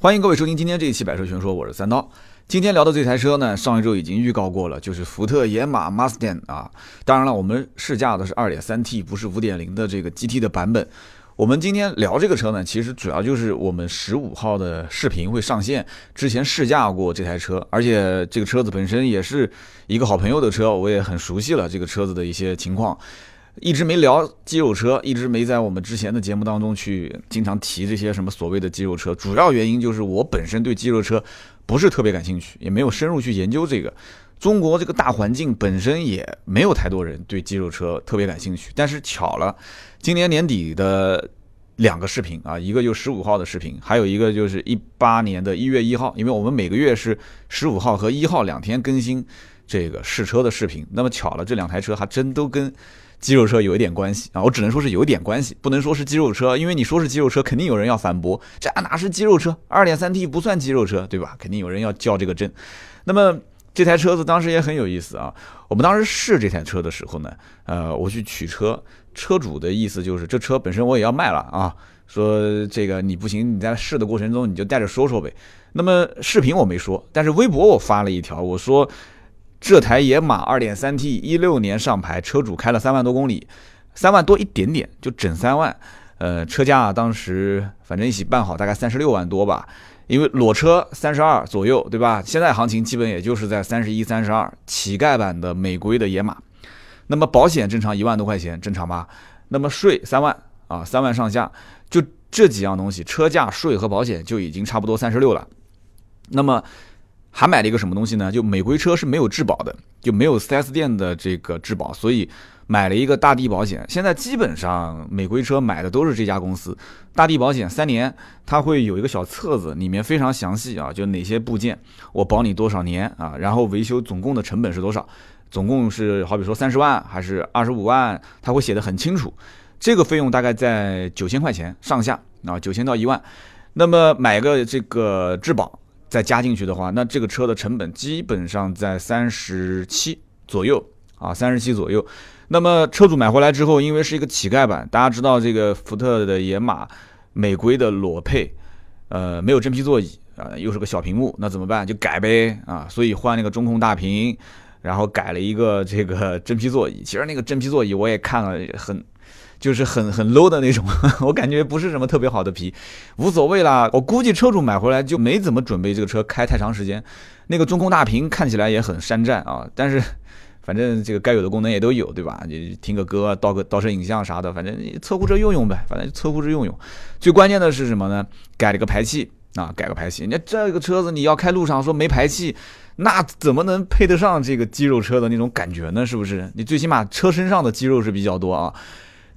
欢迎各位收听今天这一期《百车全说》，我是三刀。今天聊的这台车呢，上一周已经预告过了，就是福特野马 Mustang 啊。当然了，我们试驾的是 2.3T，不是5.0的这个 GT 的版本。我们今天聊这个车呢，其实主要就是我们十五号的视频会上线，之前试驾过这台车，而且这个车子本身也是一个好朋友的车，我也很熟悉了这个车子的一些情况。一直没聊肌肉车，一直没在我们之前的节目当中去经常提这些什么所谓的肌肉车。主要原因就是我本身对肌肉车不是特别感兴趣，也没有深入去研究这个。中国这个大环境本身也没有太多人对肌肉车特别感兴趣。但是巧了，今年年底的两个视频啊，一个就十五号的视频，还有一个就是一八年的一月一号，因为我们每个月是十五号和一号两天更新这个试车的视频。那么巧了，这两台车还真都跟。肌肉车有一点关系啊，我只能说是有点关系，不能说是肌肉车，因为你说是肌肉车，肯定有人要反驳，这哪是肌肉车？二点三 T 不算肌肉车，对吧？肯定有人要较这个真。那么这台车子当时也很有意思啊，我们当时试这台车的时候呢，呃，我去取车，车主的意思就是这车本身我也要卖了啊，说这个你不行，你在试的过程中你就带着说说呗。那么视频我没说，但是微博我发了一条，我说。这台野马 2.3T 一六年上牌，车主开了三万多公里，三万多一点点，就整三万。呃，车价当时反正一起办好，大概三十六万多吧。因为裸车三十二左右，对吧？现在行情基本也就是在三十一、三十二。乞丐版的美规的野马，那么保险正常一万多块钱，正常吧？那么税三万啊，三万上下，就这几样东西，车价、税和保险就已经差不多三十六了。那么。还买了一个什么东西呢？就美规车是没有质保的，就没有 4S 店的这个质保，所以买了一个大地保险。现在基本上美规车买的都是这家公司，大地保险三年，它会有一个小册子，里面非常详细啊，就哪些部件我保你多少年啊，然后维修总共的成本是多少，总共是好比说三十万还是二十五万，它会写的很清楚。这个费用大概在九千块钱上下啊，九千到一万。那么买个这个质保。再加进去的话，那这个车的成本基本上在三十七左右啊，三十七左右。那么车主买回来之后，因为是一个乞丐版，大家知道这个福特的野马美规的裸配，呃，没有真皮座椅啊，又是个小屏幕，那怎么办？就改呗啊，所以换那个中控大屏，然后改了一个这个真皮座椅。其实那个真皮座椅我也看了，很。就是很很 low 的那种，我感觉不是什么特别好的皮，无所谓啦。我估计车主买回来就没怎么准备这个车开太长时间。那个中控大屏看起来也很山寨啊，但是反正这个该有的功能也都有，对吧？你听个歌、倒个倒车影像啥的，反正测库车用用呗，反正测库车用用。最关键的是什么呢？改了个排气啊，改个排气。那这个车子你要开路上说没排气，那怎么能配得上这个肌肉车的那种感觉呢？是不是？你最起码车身上的肌肉是比较多啊。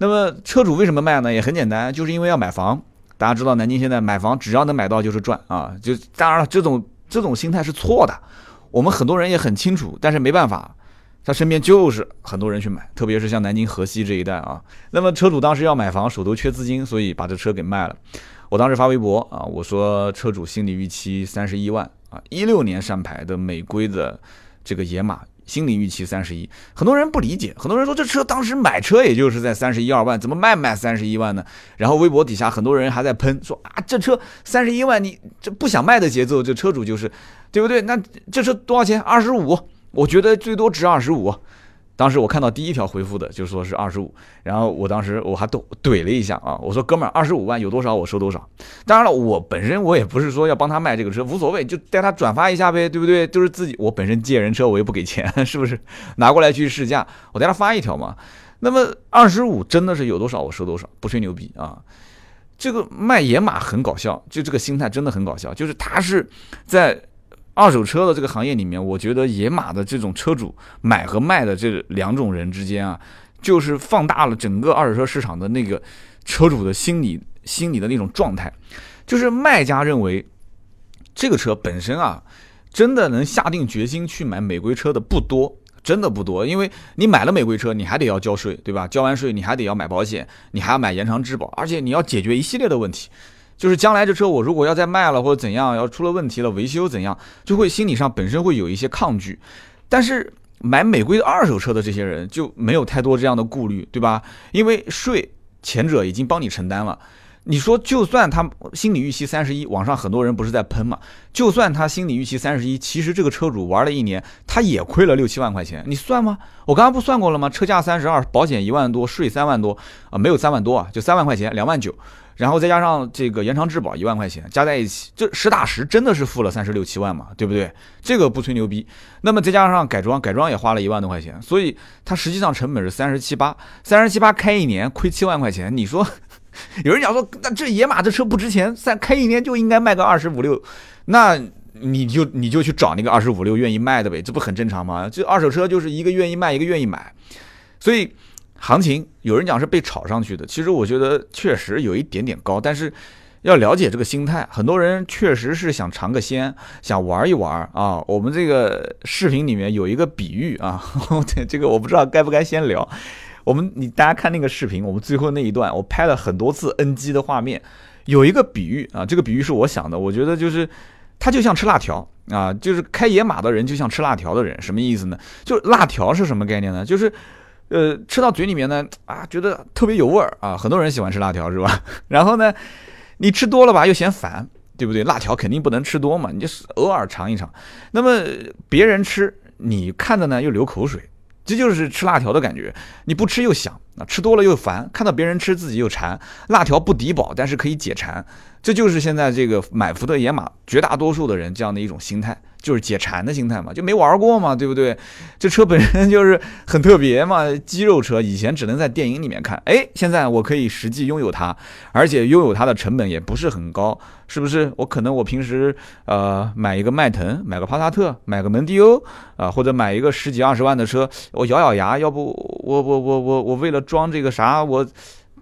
那么车主为什么卖呢？也很简单，就是因为要买房。大家知道南京现在买房只要能买到就是赚啊！就当然了，这种这种心态是错的。我们很多人也很清楚，但是没办法，他身边就是很多人去买，特别是像南京河西这一带啊。那么车主当时要买房，手头缺资金，所以把这车给卖了。我当时发微博啊，我说车主心理预期三十一万啊，一六年上牌的美规的这个野马。心理预期三十一，很多人不理解，很多人说这车当时买车也就是在三十一二万，怎么卖卖三十一万呢？然后微博底下很多人还在喷，说啊这车三十一万，你这不想卖的节奏，这车主就是，对不对？那这车多少钱？二十五，我觉得最多值二十五。当时我看到第一条回复的就说是二十五，然后我当时我还怼怼了一下啊，我说哥们儿二十五万有多少我收多少。当然了，我本身我也不是说要帮他卖这个车，无所谓，就带他转发一下呗，对不对？就是自己我本身借人车我又不给钱，是不是？拿过来去试驾，我带他发一条嘛。那么二十五真的是有多少我收多少，不吹牛逼啊。这个卖野马很搞笑，就这个心态真的很搞笑，就是他是在。二手车的这个行业里面，我觉得野马的这种车主买和卖的这两种人之间啊，就是放大了整个二手车市场的那个车主的心理心理的那种状态。就是卖家认为这个车本身啊，真的能下定决心去买美规车的不多，真的不多。因为你买了美规车，你还得要交税，对吧？交完税，你还得要买保险，你还要买延长质保，而且你要解决一系列的问题。就是将来这车我如果要再卖了或者怎样，要出了问题了维修怎样，就会心理上本身会有一些抗拒。但是买美规的二手车的这些人就没有太多这样的顾虑，对吧？因为税前者已经帮你承担了，你说就算他心理预期三十一，网上很多人不是在喷嘛？就算他心理预期三十一，其实这个车主玩了一年，他也亏了六七万块钱，你算吗？我刚刚不算过了吗？车价三十二，保险一万多，税三万多啊，没有三万多啊，就三万块钱，两万九。然后再加上这个延长质保一万块钱，加在一起，就实打实真的是付了三十六七万嘛，对不对？这个不吹牛逼。那么再加上改装，改装也花了一万多块钱，所以它实际上成本是三十七八，三十七八开一年亏七万块钱。你说，有人讲说，那这野马这车不值钱，三开一年就应该卖个二十五六，那你就你就去找那个二十五六愿意卖的呗，这不很正常吗？这二手车就是一个愿意卖，一个愿意买，所以。行情有人讲是被炒上去的，其实我觉得确实有一点点高，但是要了解这个心态，很多人确实是想尝个鲜，想玩一玩啊。我们这个视频里面有一个比喻啊，这个我不知道该不该先聊。我们你大家看那个视频，我们最后那一段我拍了很多次 NG 的画面，有一个比喻啊，这个比喻是我想的，我觉得就是它就像吃辣条啊，就是开野马的人就像吃辣条的人，什么意思呢？就辣条是什么概念呢？就是。呃，吃到嘴里面呢，啊，觉得特别有味儿啊，很多人喜欢吃辣条是吧？然后呢，你吃多了吧，又嫌烦，对不对？辣条肯定不能吃多嘛，你就是偶尔尝一尝。那么别人吃，你看着呢又流口水，这就是吃辣条的感觉。你不吃又想啊，吃多了又烦，看到别人吃自己又馋。辣条不抵饱，但是可以解馋，这就是现在这个买福特野马绝大多数的人这样的一种心态。就是解馋的心态嘛，就没玩过嘛，对不对？这车本身就是很特别嘛，肌肉车，以前只能在电影里面看，哎，现在我可以实际拥有它，而且拥有它的成本也不是很高，是不是？我可能我平时呃买一个迈腾，买个帕萨特，买个蒙迪欧啊，或者买一个十几二十万的车，我咬咬牙，要不我我我我我为了装这个啥，我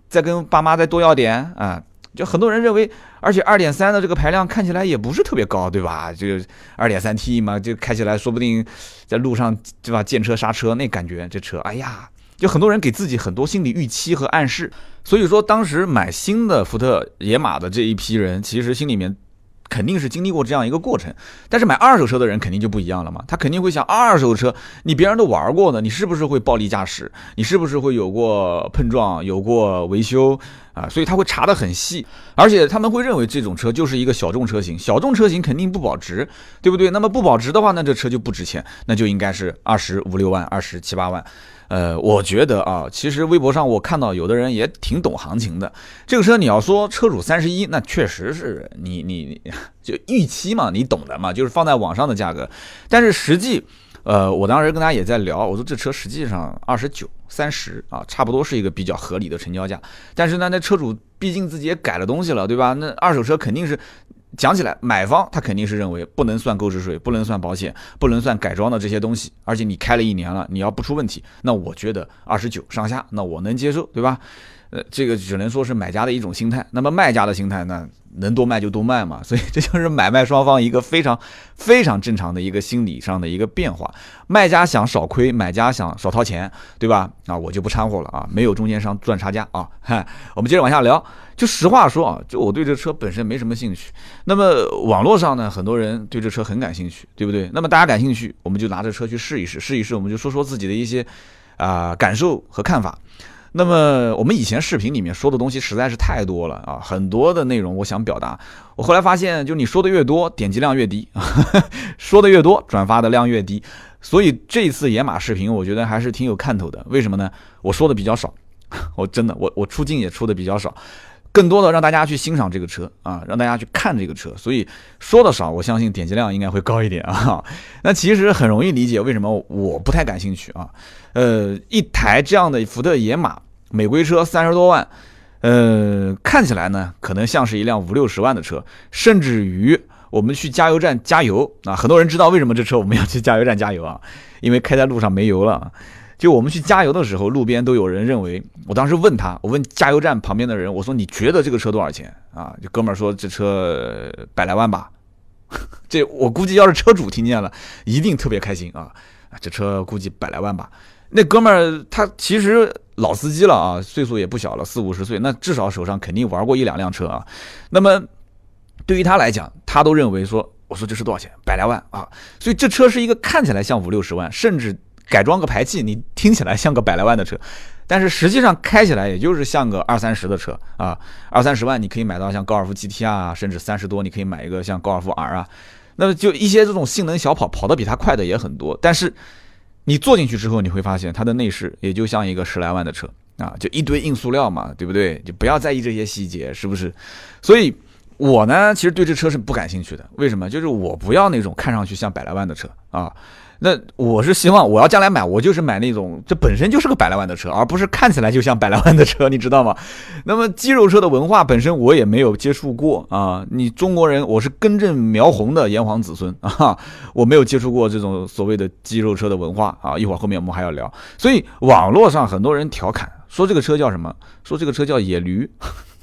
再跟爸妈再多要点啊。就很多人认为，而且二点三的这个排量看起来也不是特别高，对吧？就二点三 T 嘛，就开起来说不定在路上对吧？见车刹车那感觉，这车，哎呀，就很多人给自己很多心理预期和暗示。所以说，当时买新的福特野马的这一批人，其实心里面。肯定是经历过这样一个过程，但是买二手车的人肯定就不一样了嘛，他肯定会想，二手车你别人都玩过的，你是不是会暴力驾驶？你是不是会有过碰撞、有过维修啊？所以他会查得很细，而且他们会认为这种车就是一个小众车型，小众车型肯定不保值，对不对？那么不保值的话，那这车就不值钱，那就应该是二十五六万、二十七八万。呃，我觉得啊，其实微博上我看到有的人也挺懂行情的。这个车你要说车主三十一，那确实是你你就预期嘛，你懂的嘛，就是放在网上的价格。但是实际，呃，我当时跟大家也在聊，我说这车实际上二十九、三十啊，差不多是一个比较合理的成交价。但是呢，那车主毕竟自己也改了东西了，对吧？那二手车肯定是。讲起来，买方他肯定是认为不能算购置税，不能算保险，不能算改装的这些东西，而且你开了一年了，你要不出问题，那我觉得二十九上下，那我能接受，对吧？呃，这个只能说是买家的一种心态。那么卖家的心态呢，能多卖就多卖嘛。所以这就是买卖双方一个非常非常正常的一个心理上的一个变化。卖家想少亏，买家想少掏钱，对吧？啊，我就不掺和了啊，没有中间商赚差价啊。嗨，我们接着往下聊。就实话说啊，就我对这车本身没什么兴趣。那么网络上呢，很多人对这车很感兴趣，对不对？那么大家感兴趣，我们就拿着车去试一试，试一试，我们就说说自己的一些啊感受和看法。那么我们以前视频里面说的东西实在是太多了啊，很多的内容我想表达。我后来发现，就你说的越多，点击量越低；说的越多，转发的量越低。所以这次野马视频，我觉得还是挺有看头的。为什么呢？我说的比较少，我真的，我我出镜也出的比较少，更多的让大家去欣赏这个车啊，让大家去看这个车。所以说的少，我相信点击量应该会高一点啊。那其实很容易理解为什么我不太感兴趣啊。呃，一台这样的福特野马美规车三十多万，呃，看起来呢可能像是一辆五六十万的车，甚至于我们去加油站加油啊，很多人知道为什么这车我们要去加油站加油啊？因为开在路上没油了。就我们去加油的时候，路边都有人认为，我当时问他，我问加油站旁边的人，我说你觉得这个车多少钱啊？这哥们儿说这车百来万吧。这我估计要是车主听见了，一定特别开心啊！这车估计百来万吧。那哥们儿他其实老司机了啊，岁数也不小了，四五十岁，那至少手上肯定玩过一两辆车啊。那么对于他来讲，他都认为说，我说这是多少钱？百来万啊！所以这车是一个看起来像五六十万，甚至改装个排气，你听起来像个百来万的车。但是实际上开起来也就是像个二三十的车啊，二三十万你可以买到像高尔夫 GT 啊，甚至三十多你可以买一个像高尔夫 R 啊，那么就一些这种性能小跑跑得比它快的也很多，但是你坐进去之后，你会发现它的内饰也就像一个十来万的车啊，就一堆硬塑料嘛，对不对？就不要在意这些细节，是不是？所以我呢，其实对这车是不感兴趣的，为什么？就是我不要那种看上去像百来万的车啊。那我是希望，我要将来买，我就是买那种这本身就是个百来万的车，而不是看起来就像百来万的车，你知道吗？那么肌肉车的文化本身我也没有接触过啊。你中国人，我是根正苗红的炎黄子孙 啊，我没有接触过这种所谓的肌肉车的文化啊。一会儿后面我们还要聊，所以网络上很多人调侃说这个车叫什么？说这个车叫野驴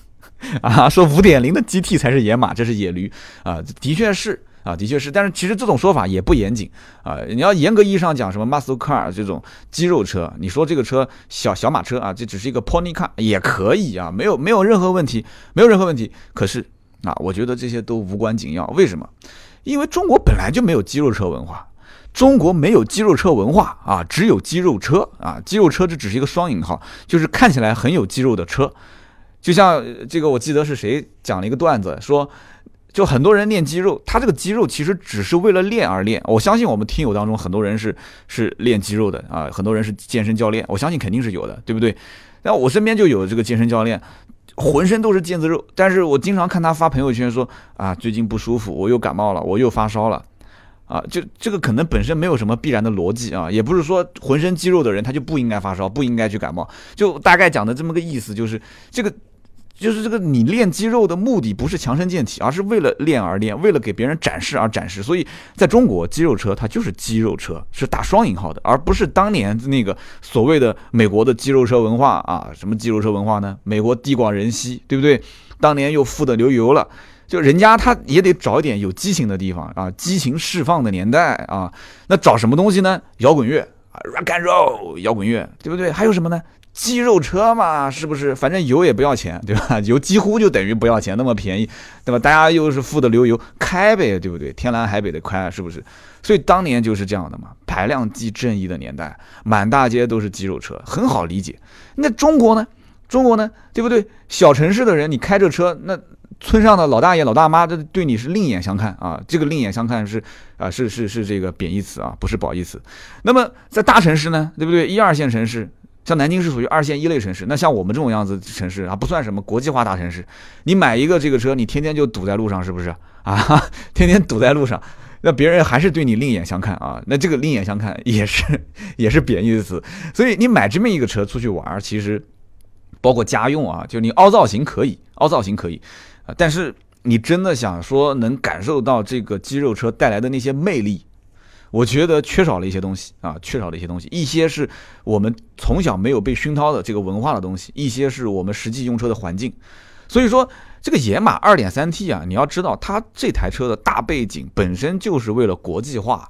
啊，说五点零的 GT 才是野马，这是野驴啊，的确是。啊，的确是，但是其实这种说法也不严谨啊。你要严格意义上讲，什么 muscle car 这种肌肉车，你说这个车小小马车啊，这只是一个 pony car 也可以啊，没有没有任何问题，没有任何问题。可是啊，我觉得这些都无关紧要。为什么？因为中国本来就没有肌肉车文化，中国没有肌肉车文化啊，只有肌肉车啊。肌肉车这只是一个双引号，就是看起来很有肌肉的车。就像这个，我记得是谁讲了一个段子说。就很多人练肌肉，他这个肌肉其实只是为了练而练。我相信我们听友当中很多人是是练肌肉的啊，很多人是健身教练，我相信肯定是有的，对不对？那我身边就有这个健身教练，浑身都是腱子肉，但是我经常看他发朋友圈说啊，最近不舒服，我又感冒了，我又发烧了，啊，就这个可能本身没有什么必然的逻辑啊，也不是说浑身肌肉的人他就不应该发烧，不应该去感冒，就大概讲的这么个意思，就是这个。就是这个，你练肌肉的目的不是强身健体，而是为了练而练，为了给别人展示而展示。所以，在中国，肌肉车它就是肌肉车，是打双引号的，而不是当年那个所谓的美国的肌肉车文化啊。什么肌肉车文化呢？美国地广人稀，对不对？当年又富得流油了，就人家他也得找一点有激情的地方啊，激情释放的年代啊。那找什么东西呢？摇滚乐啊，rock and roll，摇滚乐，对不对？还有什么呢？肌肉车嘛，是不是？反正油也不要钱，对吧？油几乎就等于不要钱，那么便宜，对吧？大家又是富的流油，开呗，对不对？天南海北的开，是不是？所以当年就是这样的嘛，排量计正义的年代，满大街都是肌肉车，很好理解。那中国呢？中国呢？对不对？小城市的人，你开着车，那村上的老大爷、老大妈，这对你是另眼相看啊。这个另眼相看是啊，是是是这个贬义词啊，不是褒义词。那么在大城市呢，对不对？一二线城市。像南京是属于二线一类城市，那像我们这种样子城市啊，不算什么国际化大城市。你买一个这个车，你天天就堵在路上，是不是啊？天天堵在路上，那别人还是对你另眼相看啊。那这个另眼相看也是也是贬义词。所以你买这么一个车出去玩，其实包括家用啊，就你凹造型可以，凹造型可以啊，但是你真的想说能感受到这个肌肉车带来的那些魅力。我觉得缺少了一些东西啊，缺少了一些东西，一些是我们从小没有被熏陶的这个文化的东西，一些是我们实际用车的环境。所以说，这个野马 2.3T 啊，你要知道，它这台车的大背景本身就是为了国际化。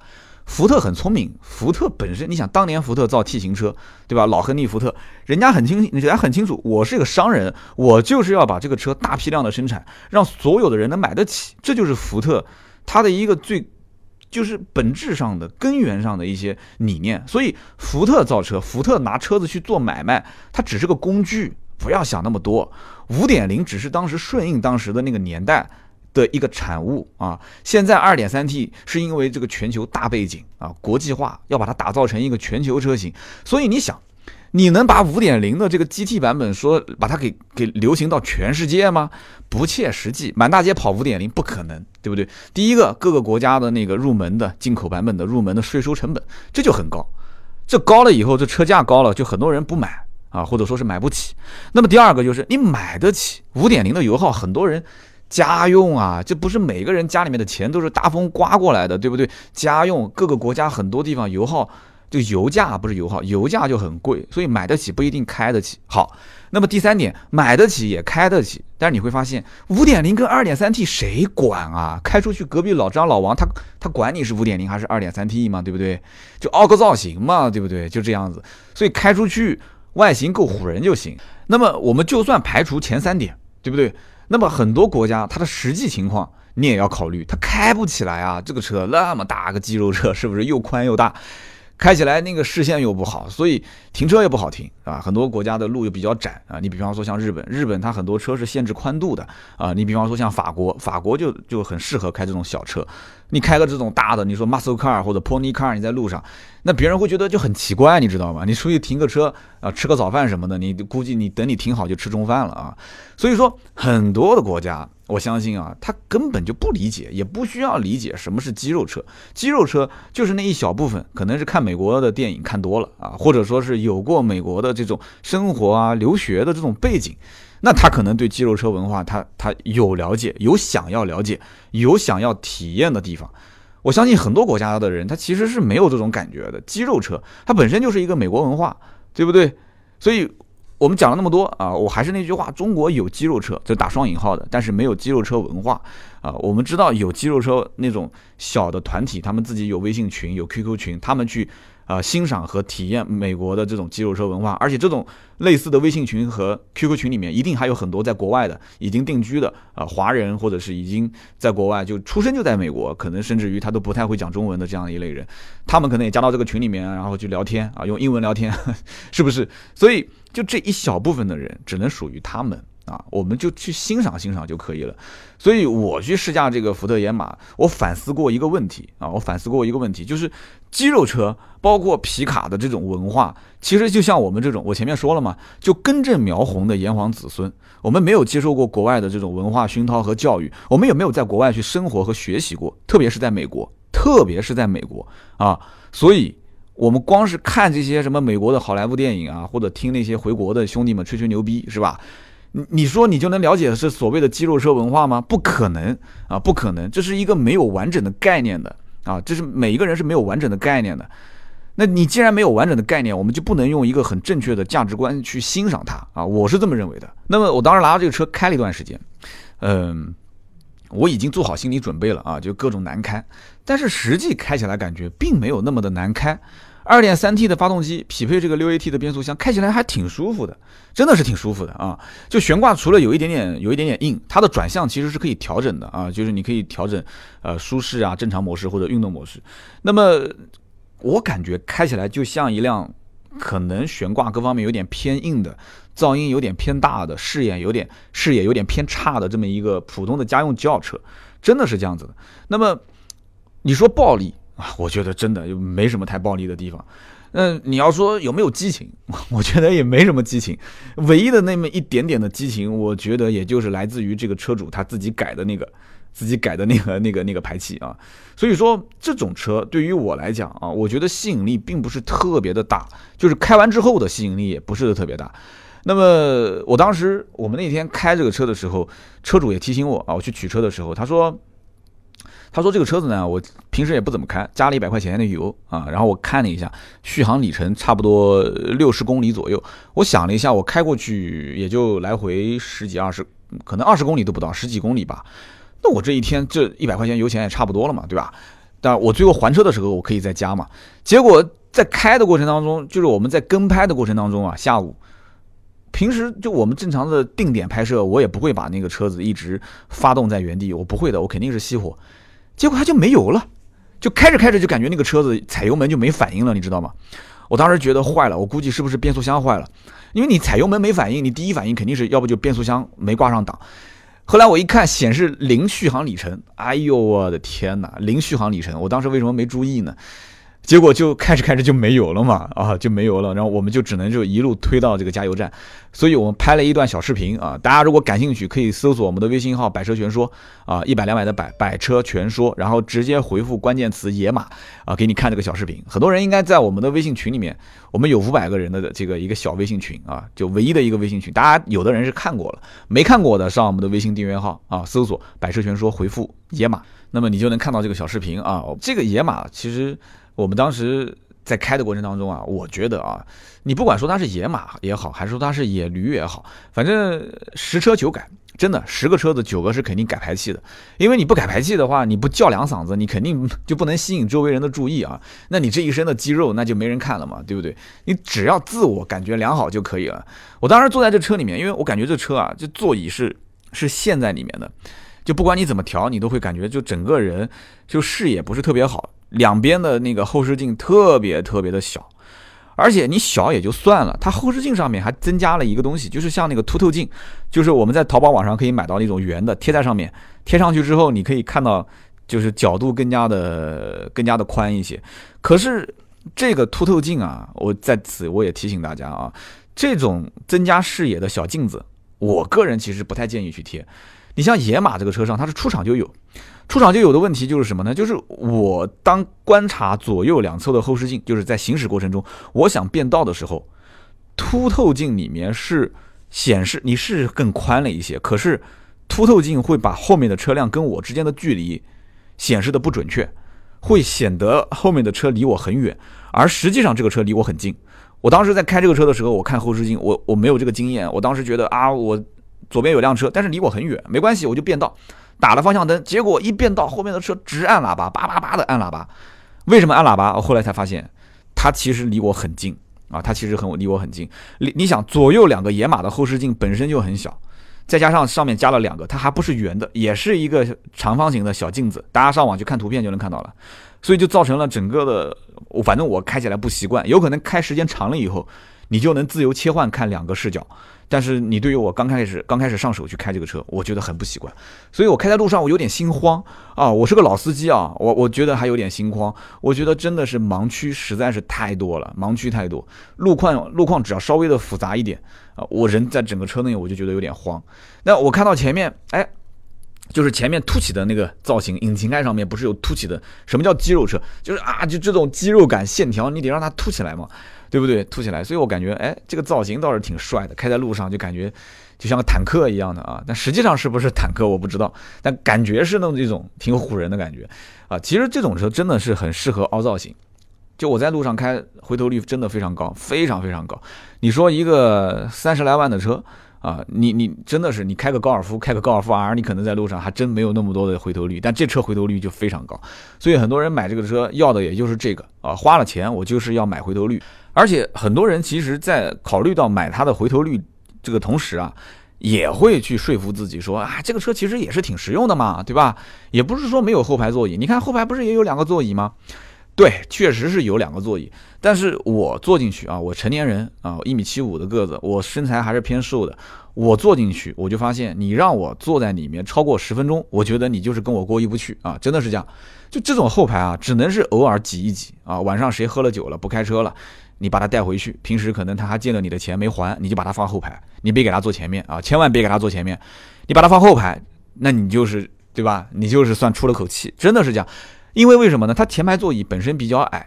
福特很聪明，福特本身，你想当年福特造 T 型车，对吧？老亨利福特，人家很清，人家很清楚，我是一个商人，我就是要把这个车大批量的生产，让所有的人能买得起，这就是福特它的一个最。就是本质上的根源上的一些理念，所以福特造车，福特拿车子去做买卖，它只是个工具，不要想那么多。五点零只是当时顺应当时的那个年代的一个产物啊。现在二点三 T 是因为这个全球大背景啊，国际化要把它打造成一个全球车型，所以你想。你能把五点零的这个 GT 版本说把它给给流行到全世界吗？不切实际，满大街跑五点零不可能，对不对？第一个，各个国家的那个入门的进口版本的入门的税收成本这就很高，这高了以后，这车价高了，就很多人不买啊，或者说是买不起。那么第二个就是你买得起五点零的油耗，很多人家用啊，这不是每个人家里面的钱都是大风刮过来的，对不对？家用各个国家很多地方油耗。就油价不是油耗，油价就很贵，所以买得起不一定开得起。好，那么第三点，买得起也开得起，但是你会发现，五点零跟二点三 T 谁管啊？开出去隔壁老张老王他他管你是五点零还是二点三 T 吗？对不对？就凹个造型嘛，对不对？就这样子，所以开出去外形够唬人就行。那么我们就算排除前三点，对不对？那么很多国家它的实际情况你也要考虑，它开不起来啊，这个车那么大个肌肉车是不是又宽又大？开起来那个视线又不好，所以停车也不好停啊。很多国家的路又比较窄啊。你比方说像日本，日本它很多车是限制宽度的啊。你比方说像法国，法国就就很适合开这种小车。你开个这种大的，你说 muscle car 或者 pony car，你在路上，那别人会觉得就很奇怪，你知道吗？你出去停个车啊，吃个早饭什么的，你估计你等你停好就吃中饭了啊。所以说，很多的国家，我相信啊，他根本就不理解，也不需要理解什么是肌肉车。肌肉车就是那一小部分，可能是看美国的电影看多了啊，或者说是有过美国的这种生活啊、留学的这种背景。那他可能对肌肉车文化，他他有了解，有想要了解，有想要体验的地方。我相信很多国家的人，他其实是没有这种感觉的。肌肉车它本身就是一个美国文化，对不对？所以我们讲了那么多啊，我还是那句话，中国有肌肉车，就打双引号的，但是没有肌肉车文化啊。我们知道有肌肉车那种小的团体，他们自己有微信群，有 QQ 群，他们去。啊，欣赏和体验美国的这种肌肉车文化，而且这种类似的微信群和 QQ 群里面，一定还有很多在国外的已经定居的啊华人，或者是已经在国外就出生就在美国，可能甚至于他都不太会讲中文的这样一类人，他们可能也加到这个群里面，然后去聊天啊，用英文聊天，是不是？所以就这一小部分的人，只能属于他们。啊，我们就去欣赏欣赏就可以了。所以我去试驾这个福特野马，我反思过一个问题啊，我反思过一个问题，就是肌肉车包括皮卡的这种文化，其实就像我们这种，我前面说了嘛，就根正苗红的炎黄子孙，我们没有接受过国外的这种文化熏陶和教育，我们也没有在国外去生活和学习过，特别是在美国，特别是在美国啊，所以我们光是看这些什么美国的好莱坞电影啊，或者听那些回国的兄弟们吹吹牛逼，是吧？你你说你就能了解的是所谓的肌肉车文化吗？不可能啊，不可能，这是一个没有完整的概念的啊，这是每一个人是没有完整的概念的。那你既然没有完整的概念，我们就不能用一个很正确的价值观去欣赏它啊，我是这么认为的。那么我当时拿着这个车开了一段时间，嗯，我已经做好心理准备了啊，就各种难开，但是实际开起来感觉并没有那么的难开。二点三 T 的发动机匹配这个六 AT 的变速箱，开起来还挺舒服的，真的是挺舒服的啊！就悬挂除了有一点点有一点点硬，它的转向其实是可以调整的啊，就是你可以调整呃舒适啊、正常模式或者运动模式。那么我感觉开起来就像一辆可能悬挂各方面有点偏硬的、噪音有点偏大的、视野有点视野有点偏差的这么一个普通的家用轿车，真的是这样子的。那么你说暴力？啊，我觉得真的就没什么太暴力的地方。那，你要说有没有激情，我觉得也没什么激情。唯一的那么一点点的激情，我觉得也就是来自于这个车主他自己改的那个、自己改的那个、那个、那个排气啊。所以说，这种车对于我来讲啊，我觉得吸引力并不是特别的大，就是开完之后的吸引力也不是特别大。那么我当时我们那天开这个车的时候，车主也提醒我啊，我去取车的时候，他说。他说这个车子呢，我平时也不怎么开，加了一百块钱的油啊，然后我看了一下，续航里程差不多六十公里左右。我想了一下，我开过去也就来回十几二十，可能二十公里都不到，十几公里吧。那我这一天这一百块钱油钱也差不多了嘛，对吧？但我最后还车的时候我可以再加嘛。结果在开的过程当中，就是我们在跟拍的过程当中啊，下午平时就我们正常的定点拍摄，我也不会把那个车子一直发动在原地，我不会的，我肯定是熄火。结果它就没油了，就开着开着就感觉那个车子踩油门就没反应了，你知道吗？我当时觉得坏了，我估计是不是变速箱坏了？因为你踩油门没反应，你第一反应肯定是要不就变速箱没挂上档。后来我一看显示零续航里程，哎呦我的天哪，零续航里程！我当时为什么没注意呢？结果就开着开着就没油了嘛，啊就没油了，然后我们就只能就一路推到这个加油站，所以我们拍了一段小视频啊，大家如果感兴趣可以搜索我们的微信号“百车全说”啊，一百两百的百百车全说，然后直接回复关键词“野马”啊，给你看这个小视频。很多人应该在我们的微信群里面，我们有五百个人的这个一个小微信群啊，就唯一的一个微信群，大家有的人是看过了，没看过的上我们的微信订阅号啊，搜索“百车全说”，回复“野马”，那么你就能看到这个小视频啊。这个野马其实。我们当时在开的过程当中啊，我觉得啊，你不管说它是野马也好，还是说它是野驴也好，反正十车九改，真的十个车子九个是肯定改排气的。因为你不改排气的话，你不叫两嗓子，你肯定就不能吸引周围人的注意啊。那你这一身的肌肉那就没人看了嘛，对不对？你只要自我感觉良好就可以了。我当时坐在这车里面，因为我感觉这车啊，这座椅是是陷在里面的。就不管你怎么调，你都会感觉就整个人就视野不是特别好，两边的那个后视镜特别特别的小，而且你小也就算了，它后视镜上面还增加了一个东西，就是像那个凸透镜，就是我们在淘宝网上可以买到那种圆的，贴在上面，贴上去之后你可以看到，就是角度更加的更加的宽一些。可是这个凸透镜啊，我在此我也提醒大家啊，这种增加视野的小镜子，我个人其实不太建议去贴。你像野马这个车上，它是出厂就有。出厂就有的问题就是什么呢？就是我当观察左右两侧的后视镜，就是在行驶过程中，我想变道的时候，凸透镜里面是显示你是更宽了一些，可是凸透镜会把后面的车辆跟我之间的距离显示的不准确，会显得后面的车离我很远，而实际上这个车离我很近。我当时在开这个车的时候，我看后视镜，我我没有这个经验，我当时觉得啊，我左边有辆车，但是离我很远，没关系，我就变道。打了方向灯，结果一变道，后面的车直按喇叭，叭叭叭的按喇叭。为什么按喇叭？我后来才发现，它其实离我很近啊，它其实很离我很近。你你想，左右两个野马的后视镜本身就很小，再加上上面加了两个，它还不是圆的，也是一个长方形的小镜子。大家上网去看图片就能看到了。所以就造成了整个的，反正我开起来不习惯，有可能开时间长了以后，你就能自由切换看两个视角。但是你对于我刚开始刚开始上手去开这个车，我觉得很不习惯，所以我开在路上我有点心慌啊！我是个老司机啊，我我觉得还有点心慌。我觉得真的是盲区实在是太多了，盲区太多，路况路况只要稍微的复杂一点啊，我人在整个车内我就觉得有点慌。那我看到前面，哎，就是前面凸起的那个造型，引擎盖上面不是有凸起的？什么叫肌肉车？就是啊，就这种肌肉感线条，你得让它凸起来嘛。对不对？凸起来，所以我感觉，哎，这个造型倒是挺帅的，开在路上就感觉就像个坦克一样的啊。但实际上是不是坦克我不知道，但感觉是那种一种挺唬人的感觉啊。其实这种车真的是很适合凹造型，就我在路上开，回头率真的非常高，非常非常高。你说一个三十来万的车啊，你你真的是你开个高尔夫，开个高尔夫 R，你可能在路上还真没有那么多的回头率，但这车回头率就非常高。所以很多人买这个车要的也就是这个啊，花了钱我就是要买回头率。而且很多人其实，在考虑到买它的回头率这个同时啊，也会去说服自己说啊，这个车其实也是挺实用的嘛，对吧？也不是说没有后排座椅，你看后排不是也有两个座椅吗？对，确实是有两个座椅，但是我坐进去啊，我成年人啊，一米七五的个子，我身材还是偏瘦的，我坐进去我就发现，你让我坐在里面超过十分钟，我觉得你就是跟我过意不去啊，真的是这样。就这种后排啊，只能是偶尔挤一挤啊，晚上谁喝了酒了不开车了。你把它带回去，平时可能他还借了你的钱没还，你就把它放后排，你别给他坐前面啊，千万别给他坐前面，你把它放后排，那你就是对吧？你就是算出了口气，真的是这样。因为为什么呢？它前排座椅本身比较矮，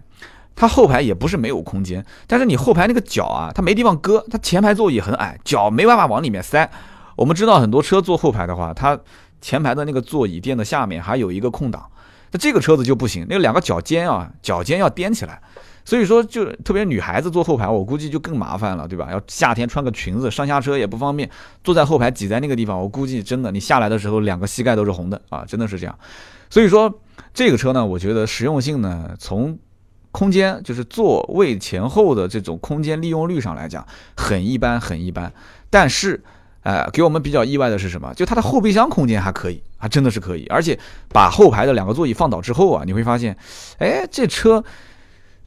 它后排也不是没有空间，但是你后排那个脚啊，它没地方搁，它前排座椅很矮，脚没办法往里面塞。我们知道很多车坐后排的话，它前排的那个座椅垫的下面还有一个空档，那这个车子就不行，那两个脚尖啊，脚尖要颠起来。所以说，就特别女孩子坐后排，我估计就更麻烦了，对吧？要夏天穿个裙子上下车也不方便，坐在后排挤在那个地方，我估计真的你下来的时候两个膝盖都是红的啊，真的是这样。所以说这个车呢，我觉得实用性呢，从空间就是座位前后的这种空间利用率上来讲，很一般，很一般。但是，呃，给我们比较意外的是什么？就它的后备箱空间还可以，啊，真的是可以。而且把后排的两个座椅放倒之后啊，你会发现，哎，这车。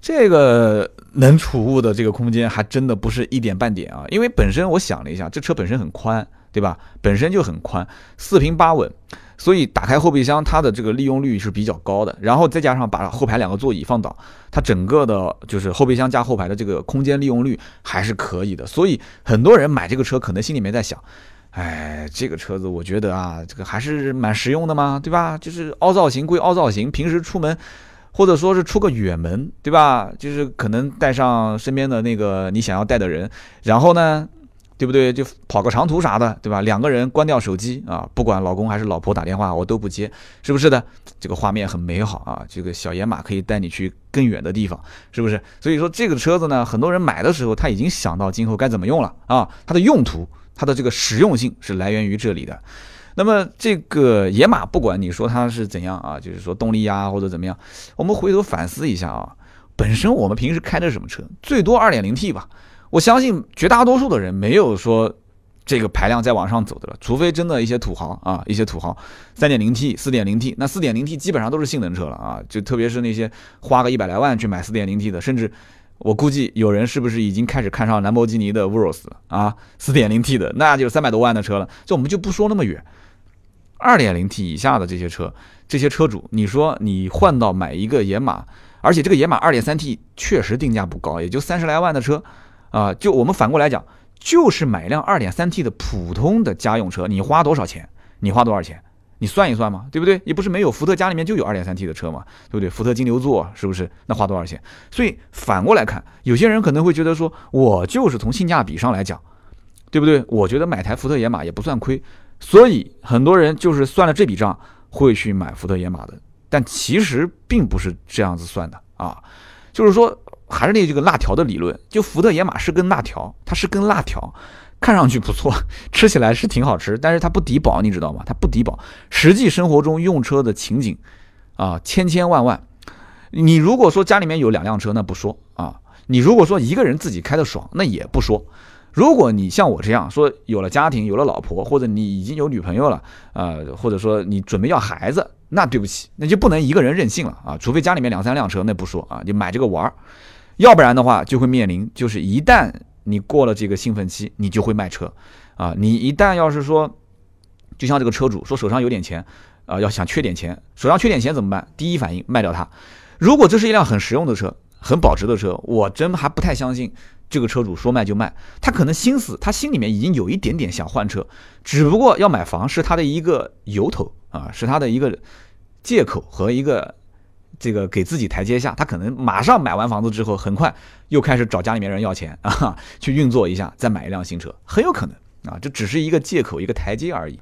这个能储物的这个空间还真的不是一点半点啊！因为本身我想了一下，这车本身很宽，对吧？本身就很宽，四平八稳，所以打开后备箱，它的这个利用率是比较高的。然后再加上把后排两个座椅放倒，它整个的就是后备箱加后排的这个空间利用率还是可以的。所以很多人买这个车，可能心里面在想：哎，这个车子我觉得啊，这个还是蛮实用的嘛，对吧？就是凹造型归凹造型，平时出门。或者说是出个远门，对吧？就是可能带上身边的那个你想要带的人，然后呢，对不对？就跑个长途啥的，对吧？两个人关掉手机啊，不管老公还是老婆打电话，我都不接，是不是的？这个画面很美好啊！这个小野马可以带你去更远的地方，是不是？所以说这个车子呢，很多人买的时候他已经想到今后该怎么用了啊，它的用途，它的这个实用性是来源于这里的。那么这个野马，不管你说它是怎样啊，就是说动力呀或者怎么样，我们回头反思一下啊，本身我们平时开的什么车，最多二点零 T 吧。我相信绝大多数的人没有说这个排量再往上走的了，除非真的一些土豪啊，一些土豪，三点零 T、四点零 T，那四点零 T 基本上都是性能车了啊，就特别是那些花个一百来万去买四点零 T 的，甚至我估计有人是不是已经开始看上兰博基尼的 Urus 啊？四点零 T 的那就三百多万的车了，这我们就不说那么远，二点零 T 以下的这些车，这些车主，你说你换到买一个野马，而且这个野马二点三 T 确实定价不高，也就三十来万的车啊，就我们反过来讲。就是买一辆二点三 T 的普通的家用车，你花多少钱？你花多少钱？你算一算嘛，对不对？也不是没有，福特家里面就有二点三 T 的车嘛，对不对？福特金牛座是不是？那花多少钱？所以反过来看，有些人可能会觉得说，我就是从性价比上来讲，对不对？我觉得买台福特野马也不算亏，所以很多人就是算了这笔账会去买福特野马的，但其实并不是这样子算的啊，就是说。还是那这个辣条的理论，就福特野马是根辣条，它是根辣条，看上去不错，吃起来是挺好吃，但是它不抵保，你知道吗？它不抵保，实际生活中用车的情景啊，千千万万。你如果说家里面有两辆车，那不说啊；你如果说一个人自己开的爽，那也不说。如果你像我这样说，有了家庭，有了老婆，或者你已经有女朋友了，呃，或者说你准备要孩子，那对不起，那就不能一个人任性了啊！除非家里面两三辆车，那不说啊，就买这个玩儿。要不然的话，就会面临，就是一旦你过了这个兴奋期，你就会卖车，啊，你一旦要是说，就像这个车主说手上有点钱，啊，要想缺点钱，手上缺点钱怎么办？第一反应卖掉它。如果这是一辆很实用的车，很保值的车，我真还不太相信这个车主说卖就卖，他可能心思，他心里面已经有一点点想换车，只不过要买房是他的一个由头啊，是他的一个借口和一个。这个给自己台阶下，他可能马上买完房子之后，很快又开始找家里面人要钱啊，去运作一下，再买一辆新车，很有可能啊，这只是一个借口，一个台阶而已。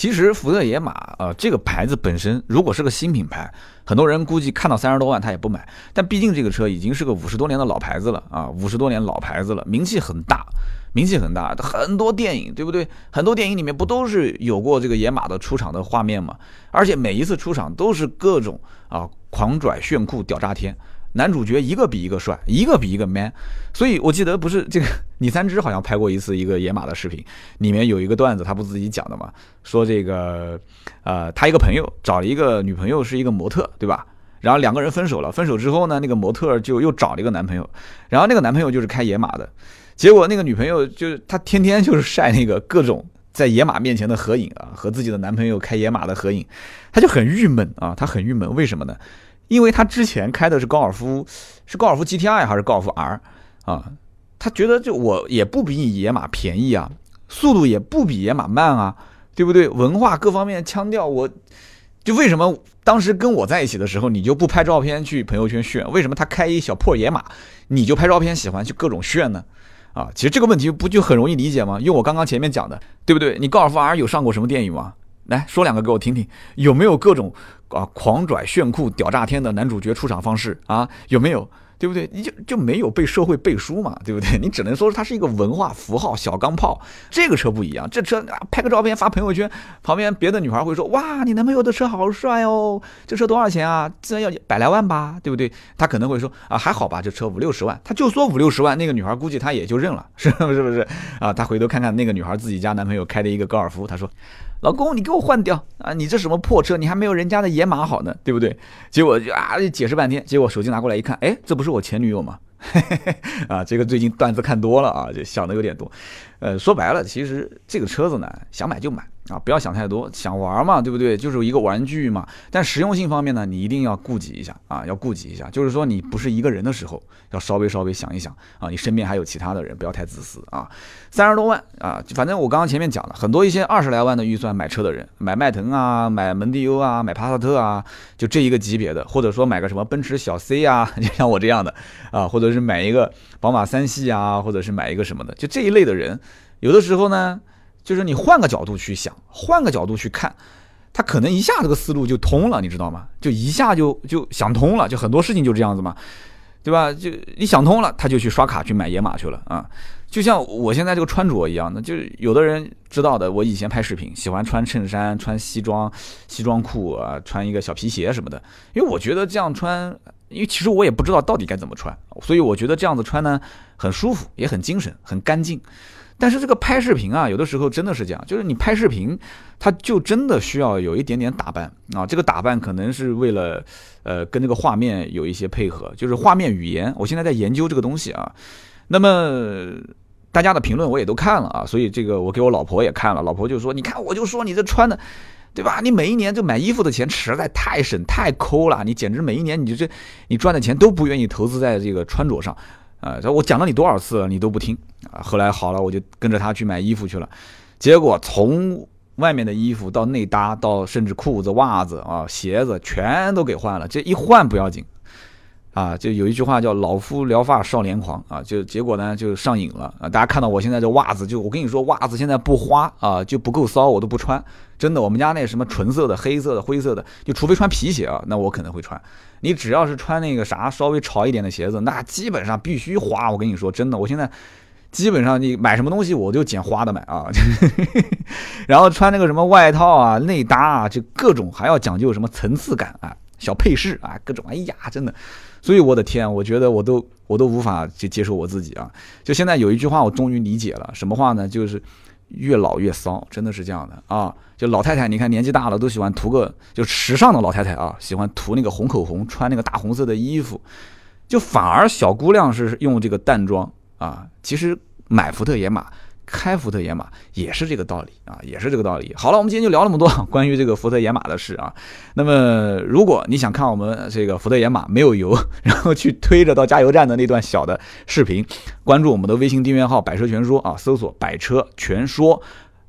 其实福特野马啊，这个牌子本身如果是个新品牌，很多人估计看到三十多万他也不买，但毕竟这个车已经是个五十多年的老牌子了啊，五十多年老牌子了，名气很大。名气很大，很多电影对不对？很多电影里面不都是有过这个野马的出场的画面吗？而且每一次出场都是各种啊狂拽炫酷屌炸天，男主角一个比一个帅，一个比一个 man。所以我记得不是这个李三枝好像拍过一次一个野马的视频，里面有一个段子，他不自己讲的嘛，说这个呃他一个朋友找了一个女朋友是一个模特，对吧？然后两个人分手了，分手之后呢，那个模特就又找了一个男朋友，然后那个男朋友就是开野马的。结果那个女朋友就是她天天就是晒那个各种在野马面前的合影啊，和自己的男朋友开野马的合影，她就很郁闷啊，她很郁闷，为什么呢？因为他之前开的是高尔夫，是高尔夫 GTI 还是高尔夫 R 啊？他觉得就我也不比你野马便宜啊，速度也不比野马慢啊，对不对？文化各方面腔调，我就为什么当时跟我在一起的时候，你就不拍照片去朋友圈炫？为什么他开一小破野马，你就拍照片喜欢去各种炫呢？啊，其实这个问题不就很容易理解吗？用我刚刚前面讲的，对不对？你高尔夫 R 有上过什么电影吗？来说两个给我听听，有没有各种啊狂拽炫酷屌炸天的男主角出场方式啊？有没有？对不对？你就就没有被社会背书嘛？对不对？你只能说它是一个文化符号、小钢炮。这个车不一样，这车，拍个照片发朋友圈，旁边别的女孩会说：“哇，你男朋友的车好帅哦！这车多少钱啊？自然要百来万吧？对不对？”他可能会说：“啊，还好吧，这车五六十万。”他就说五六十万，那个女孩估计他也就认了，是不是？不是啊？他回头看看那个女孩自己家男朋友开的一个高尔夫，他说。老公，你给我换掉啊！你这什么破车？你还没有人家的野马好呢，对不对？结果就啊，解释半天，结果手机拿过来一看，哎，这不是我前女友吗？啊，这个最近段子看多了啊，就想的有点多。呃，说白了，其实这个车子呢，想买就买。啊，不要想太多，想玩嘛，对不对？就是一个玩具嘛。但实用性方面呢，你一定要顾及一下啊，要顾及一下。就是说，你不是一个人的时候，要稍微稍微想一想啊，你身边还有其他的人，不要太自私啊。三十多万啊，反正我刚刚前面讲了很多一些二十来万的预算买车的人，买迈腾啊，买蒙迪欧啊，买帕萨特啊，就这一个级别的，或者说买个什么奔驰小 C 啊，就像我这样的啊，或者是买一个宝马三系啊，或者是买一个什么的，就这一类的人，有的时候呢。就是你换个角度去想，换个角度去看，他可能一下这个思路就通了，你知道吗？就一下就就想通了，就很多事情就这样子嘛，对吧？就你想通了，他就去刷卡去买野马去了啊。就像我现在这个穿着一样的，就有的人知道的，我以前拍视频喜欢穿衬衫、穿西装、西装裤啊，穿一个小皮鞋什么的，因为我觉得这样穿，因为其实我也不知道到底该怎么穿，所以我觉得这样子穿呢很舒服，也很精神，很干净。但是这个拍视频啊，有的时候真的是这样，就是你拍视频，它就真的需要有一点点打扮啊。这个打扮可能是为了，呃，跟这个画面有一些配合，就是画面语言。我现在在研究这个东西啊。那么大家的评论我也都看了啊，所以这个我给我老婆也看了，老婆就说：“你看，我就说你这穿的，对吧？你每一年就买衣服的钱实在太省太抠了，你简直每一年你就这你赚的钱都不愿意投资在这个穿着上。”啊，我讲了你多少次了，你都不听啊！后来好了，我就跟着他去买衣服去了，结果从外面的衣服到内搭，到甚至裤子、袜子啊、鞋子全都给换了。这一换不要紧，啊，就有一句话叫“老夫聊发少年狂”啊，就结果呢就上瘾了啊！大家看到我现在这袜子，就我跟你说，袜子现在不花啊就不够骚，我都不穿。真的，我们家那什么纯色的、黑色的、灰色的，就除非穿皮鞋啊，那我可能会穿。你只要是穿那个啥稍微潮一点的鞋子，那基本上必须花。我跟你说，真的，我现在基本上你买什么东西我就捡花的买啊。然后穿那个什么外套啊、内搭啊，就各种还要讲究什么层次感啊、小配饰啊，各种。哎呀，真的，所以我的天，我觉得我都我都无法去接受我自己啊。就现在有一句话我终于理解了，什么话呢？就是越老越骚，真的是这样的啊。就老太太，你看年纪大了都喜欢涂个，就时尚的老太太啊，喜欢涂那个红口红，穿那个大红色的衣服，就反而小姑娘是用这个淡妆啊。其实买福特野马。开福特野马也是这个道理啊，也是这个道理。好了，我们今天就聊那么多 关于这个福特野马的事啊。那么，如果你想看我们这个福特野马没有油，然后去推着到加油站的那段小的视频，关注我们的微信订阅号“百车全说”啊，搜索“百车全说”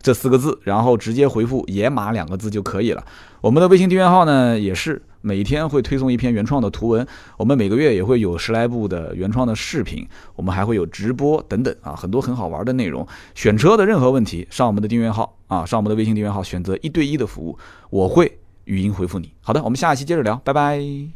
这四个字，然后直接回复“野马”两个字就可以了。我们的微信订阅号呢，也是。每天会推送一篇原创的图文，我们每个月也会有十来部的原创的视频，我们还会有直播等等啊，很多很好玩的内容。选车的任何问题，上我们的订阅号啊，上我们的微信订阅号，选择一对一的服务，我会语音回复你。好的，我们下一期接着聊，拜拜。